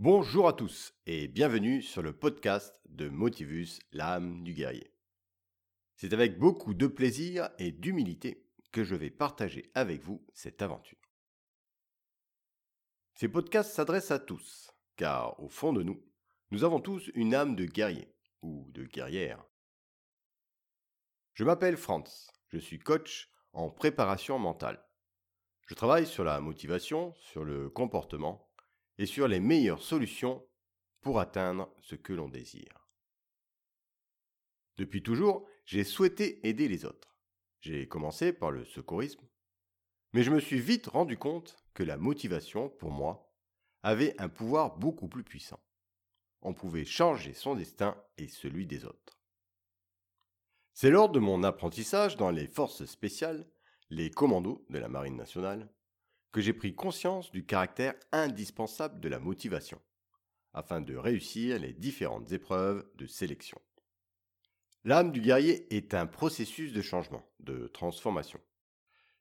Bonjour à tous et bienvenue sur le podcast de Motivus, l'âme du guerrier. C'est avec beaucoup de plaisir et d'humilité que je vais partager avec vous cette aventure. Ces podcasts s'adressent à tous, car au fond de nous, nous avons tous une âme de guerrier ou de guerrière. Je m'appelle Franz, je suis coach en préparation mentale. Je travaille sur la motivation, sur le comportement et sur les meilleures solutions pour atteindre ce que l'on désire. Depuis toujours, j'ai souhaité aider les autres. J'ai commencé par le secourisme, mais je me suis vite rendu compte que la motivation, pour moi, avait un pouvoir beaucoup plus puissant. On pouvait changer son destin et celui des autres. C'est lors de mon apprentissage dans les forces spéciales, les commandos de la Marine nationale, que j'ai pris conscience du caractère indispensable de la motivation, afin de réussir les différentes épreuves de sélection. L'âme du guerrier est un processus de changement, de transformation,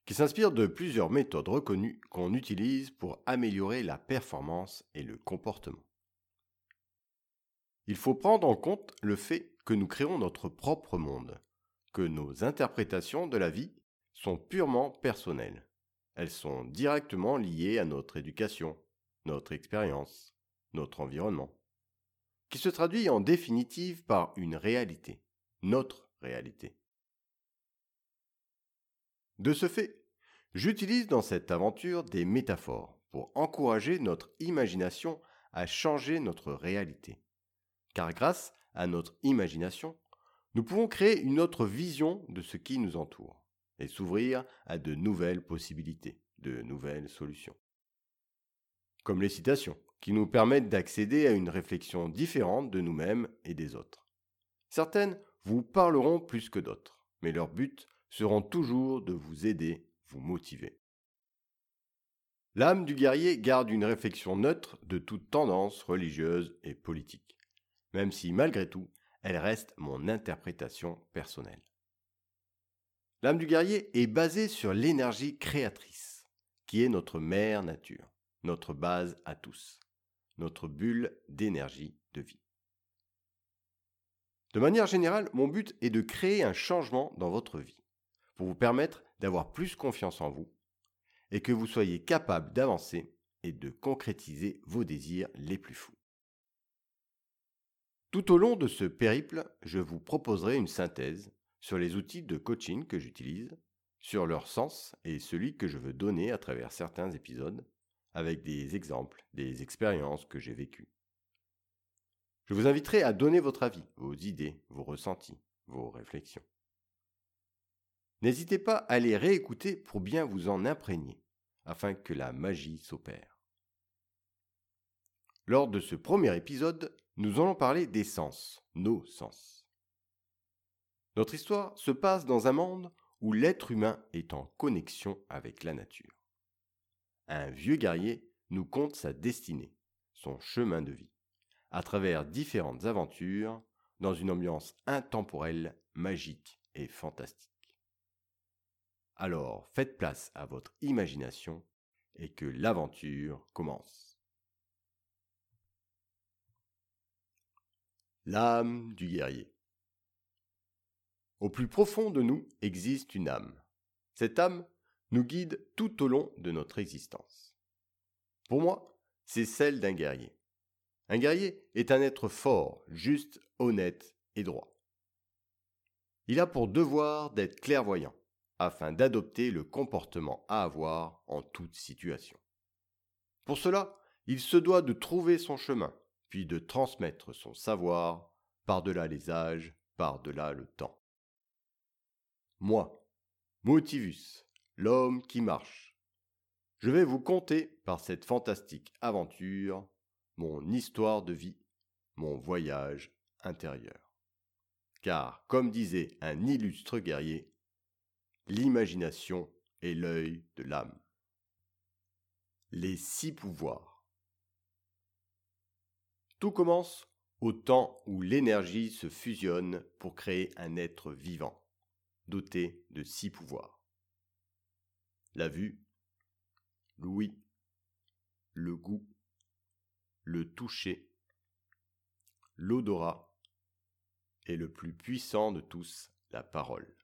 qui s'inspire de plusieurs méthodes reconnues qu'on utilise pour améliorer la performance et le comportement. Il faut prendre en compte le fait que nous créons notre propre monde, que nos interprétations de la vie sont purement personnelles elles sont directement liées à notre éducation, notre expérience, notre environnement, qui se traduit en définitive par une réalité, notre réalité. De ce fait, j'utilise dans cette aventure des métaphores pour encourager notre imagination à changer notre réalité. Car grâce à notre imagination, nous pouvons créer une autre vision de ce qui nous entoure et s'ouvrir à de nouvelles possibilités, de nouvelles solutions. Comme les citations, qui nous permettent d'accéder à une réflexion différente de nous-mêmes et des autres. Certaines vous parleront plus que d'autres, mais leur but seront toujours de vous aider, vous motiver. L'âme du guerrier garde une réflexion neutre de toute tendance religieuse et politique, même si malgré tout, elle reste mon interprétation personnelle. L'âme du guerrier est basée sur l'énergie créatrice, qui est notre mère nature, notre base à tous, notre bulle d'énergie de vie. De manière générale, mon but est de créer un changement dans votre vie, pour vous permettre d'avoir plus confiance en vous, et que vous soyez capable d'avancer et de concrétiser vos désirs les plus fous. Tout au long de ce périple, je vous proposerai une synthèse sur les outils de coaching que j'utilise, sur leur sens et celui que je veux donner à travers certains épisodes, avec des exemples, des expériences que j'ai vécues. Je vous inviterai à donner votre avis, vos idées, vos ressentis, vos réflexions. N'hésitez pas à les réécouter pour bien vous en imprégner, afin que la magie s'opère. Lors de ce premier épisode, nous allons parler des sens, nos sens. Notre histoire se passe dans un monde où l'être humain est en connexion avec la nature. Un vieux guerrier nous conte sa destinée, son chemin de vie, à travers différentes aventures dans une ambiance intemporelle, magique et fantastique. Alors faites place à votre imagination et que l'aventure commence. L'âme du guerrier. Au plus profond de nous existe une âme. Cette âme nous guide tout au long de notre existence. Pour moi, c'est celle d'un guerrier. Un guerrier est un être fort, juste, honnête et droit. Il a pour devoir d'être clairvoyant, afin d'adopter le comportement à avoir en toute situation. Pour cela, il se doit de trouver son chemin, puis de transmettre son savoir par-delà les âges, par-delà le temps. Moi, Motivus, l'homme qui marche. Je vais vous conter par cette fantastique aventure mon histoire de vie, mon voyage intérieur. Car, comme disait un illustre guerrier, l'imagination est l'œil de l'âme. Les six pouvoirs. Tout commence au temps où l'énergie se fusionne pour créer un être vivant doté de six pouvoirs. La vue, l'ouïe, le goût, le toucher, l'odorat et le plus puissant de tous, la parole.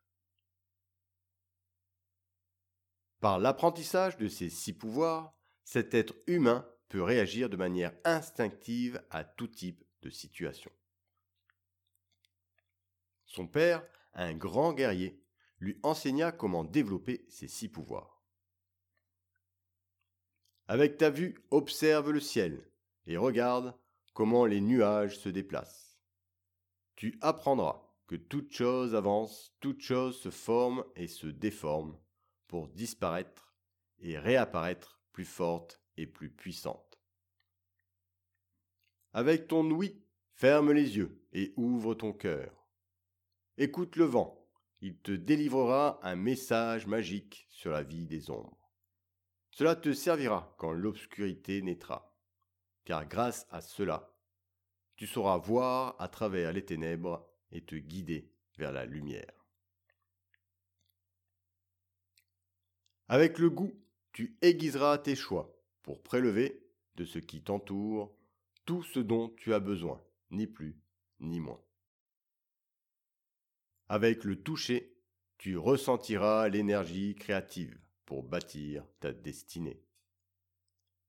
Par l'apprentissage de ces six pouvoirs, cet être humain peut réagir de manière instinctive à tout type de situation. Son père, un grand guerrier, lui enseigna comment développer ses six pouvoirs. Avec ta vue, observe le ciel et regarde comment les nuages se déplacent. Tu apprendras que toute chose avance, toute chose se forme et se déforme pour disparaître et réapparaître plus forte et plus puissante. Avec ton oui, ferme les yeux et ouvre ton cœur. Écoute le vent, il te délivrera un message magique sur la vie des ombres. Cela te servira quand l'obscurité naîtra, car grâce à cela, tu sauras voir à travers les ténèbres et te guider vers la lumière. Avec le goût, tu aiguiseras tes choix pour prélever de ce qui t'entoure tout ce dont tu as besoin, ni plus ni moins. Avec le toucher, tu ressentiras l'énergie créative pour bâtir ta destinée.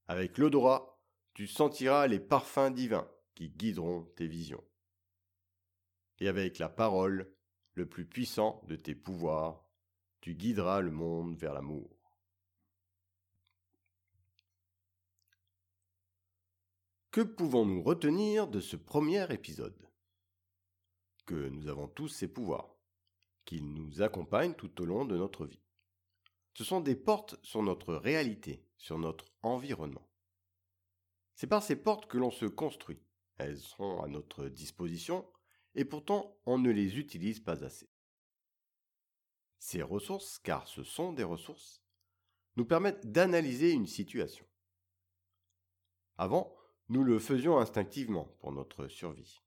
Avec l'odorat, tu sentiras les parfums divins qui guideront tes visions. Et avec la parole, le plus puissant de tes pouvoirs, tu guideras le monde vers l'amour. Que pouvons-nous retenir de ce premier épisode? Nous avons tous ces pouvoirs, qu'ils nous accompagnent tout au long de notre vie. Ce sont des portes sur notre réalité, sur notre environnement. C'est par ces portes que l'on se construit, elles sont à notre disposition, et pourtant on ne les utilise pas assez. Ces ressources, car ce sont des ressources, nous permettent d'analyser une situation. Avant, nous le faisions instinctivement pour notre survie.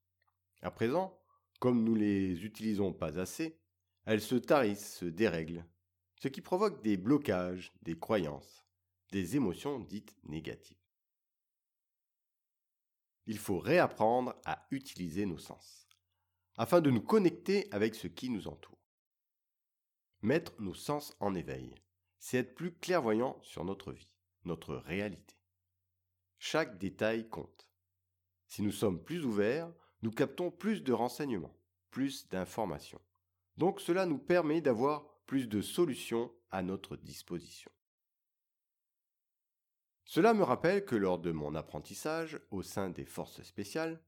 À présent, comme nous les utilisons pas assez, elles se tarissent, se dérèglent, ce qui provoque des blocages, des croyances, des émotions dites négatives il faut réapprendre à utiliser nos sens, afin de nous connecter avec ce qui nous entoure. Mettre nos sens en éveil, c'est être plus clairvoyant sur notre vie, notre réalité. Chaque détail compte. Si nous sommes plus ouverts, nous captons plus de renseignements, plus d'informations. Donc cela nous permet d'avoir plus de solutions à notre disposition. Cela me rappelle que lors de mon apprentissage au sein des forces spéciales,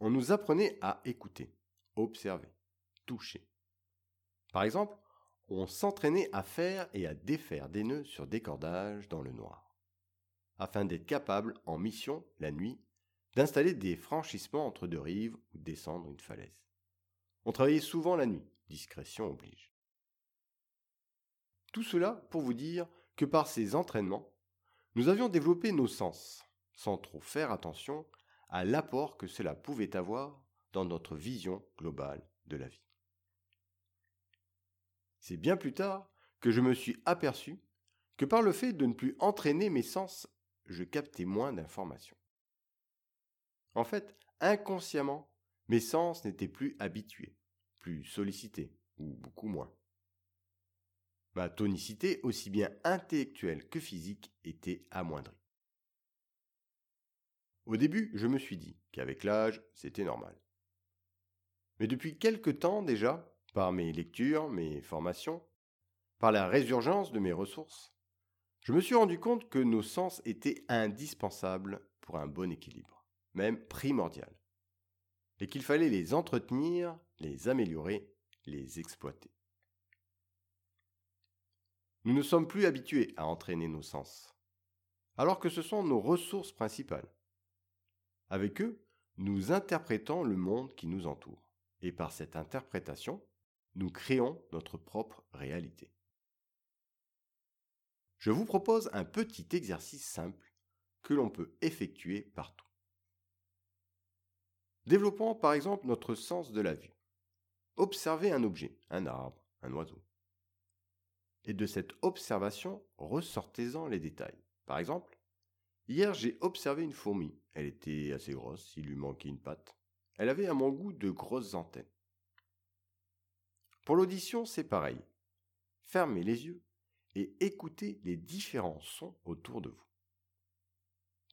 on nous apprenait à écouter, observer, toucher. Par exemple, on s'entraînait à faire et à défaire des nœuds sur des cordages dans le noir, afin d'être capable, en mission, la nuit, d'installer des franchissements entre deux rives ou descendre une falaise. On travaillait souvent la nuit, discrétion oblige. Tout cela pour vous dire que par ces entraînements, nous avions développé nos sens, sans trop faire attention à l'apport que cela pouvait avoir dans notre vision globale de la vie. C'est bien plus tard que je me suis aperçu que par le fait de ne plus entraîner mes sens, je captais moins d'informations. En fait, inconsciemment, mes sens n'étaient plus habitués, plus sollicités, ou beaucoup moins. Ma tonicité, aussi bien intellectuelle que physique, était amoindrie. Au début, je me suis dit qu'avec l'âge, c'était normal. Mais depuis quelque temps déjà, par mes lectures, mes formations, par la résurgence de mes ressources, je me suis rendu compte que nos sens étaient indispensables pour un bon équilibre, même primordial, et qu'il fallait les entretenir, les améliorer, les exploiter. Nous ne sommes plus habitués à entraîner nos sens, alors que ce sont nos ressources principales. Avec eux, nous interprétons le monde qui nous entoure, et par cette interprétation, nous créons notre propre réalité. Je vous propose un petit exercice simple que l'on peut effectuer partout. Développons par exemple notre sens de la vue. Observez un objet, un arbre, un oiseau et de cette observation, ressortez-en les détails. Par exemple, Hier, j'ai observé une fourmi. Elle était assez grosse, il lui manquait une patte. Elle avait à mon goût de grosses antennes. Pour l'audition, c'est pareil. Fermez les yeux et écoutez les différents sons autour de vous.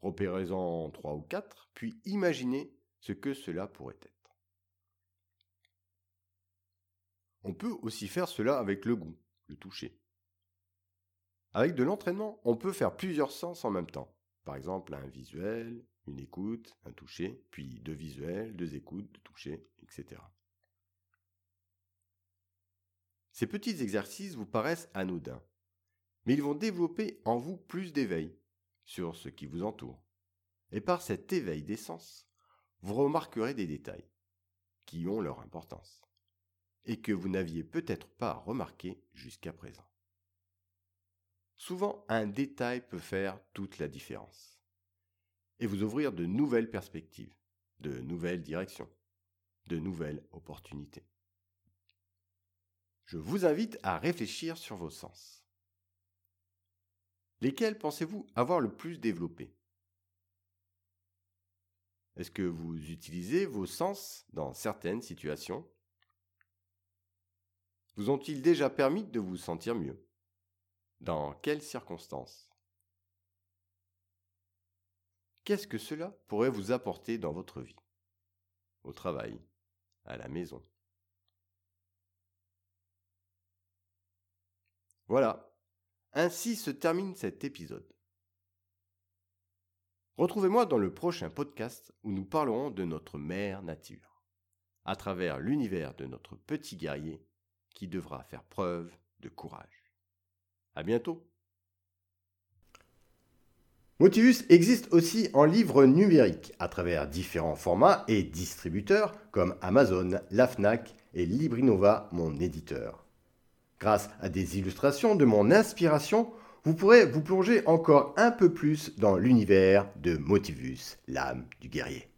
Repérez-en trois ou quatre, puis imaginez ce que cela pourrait être. On peut aussi faire cela avec le goût, le toucher. Avec de l'entraînement, on peut faire plusieurs sens en même temps. Par exemple, un visuel, une écoute, un toucher, puis deux visuels, deux écoutes, deux touchés, etc. Ces petits exercices vous paraissent anodins, mais ils vont développer en vous plus d'éveil sur ce qui vous entoure. Et par cet éveil des sens, vous remarquerez des détails qui ont leur importance et que vous n'aviez peut-être pas remarqué jusqu'à présent. Souvent, un détail peut faire toute la différence et vous ouvrir de nouvelles perspectives, de nouvelles directions, de nouvelles opportunités. Je vous invite à réfléchir sur vos sens. Lesquels pensez-vous avoir le plus développé? Est-ce que vous utilisez vos sens dans certaines situations? Vous ont-ils déjà permis de vous sentir mieux? Dans quelles circonstances? Qu'est-ce que cela pourrait vous apporter dans votre vie? Au travail, à la maison. Voilà, ainsi se termine cet épisode. Retrouvez-moi dans le prochain podcast où nous parlerons de notre mère nature, à travers l'univers de notre petit guerrier qui devra faire preuve de courage. À bientôt. Motivus existe aussi en livre numérique à travers différents formats et distributeurs comme Amazon, la Fnac et Librinova, mon éditeur. Grâce à des illustrations de mon inspiration, vous pourrez vous plonger encore un peu plus dans l'univers de Motivus, l'âme du guerrier.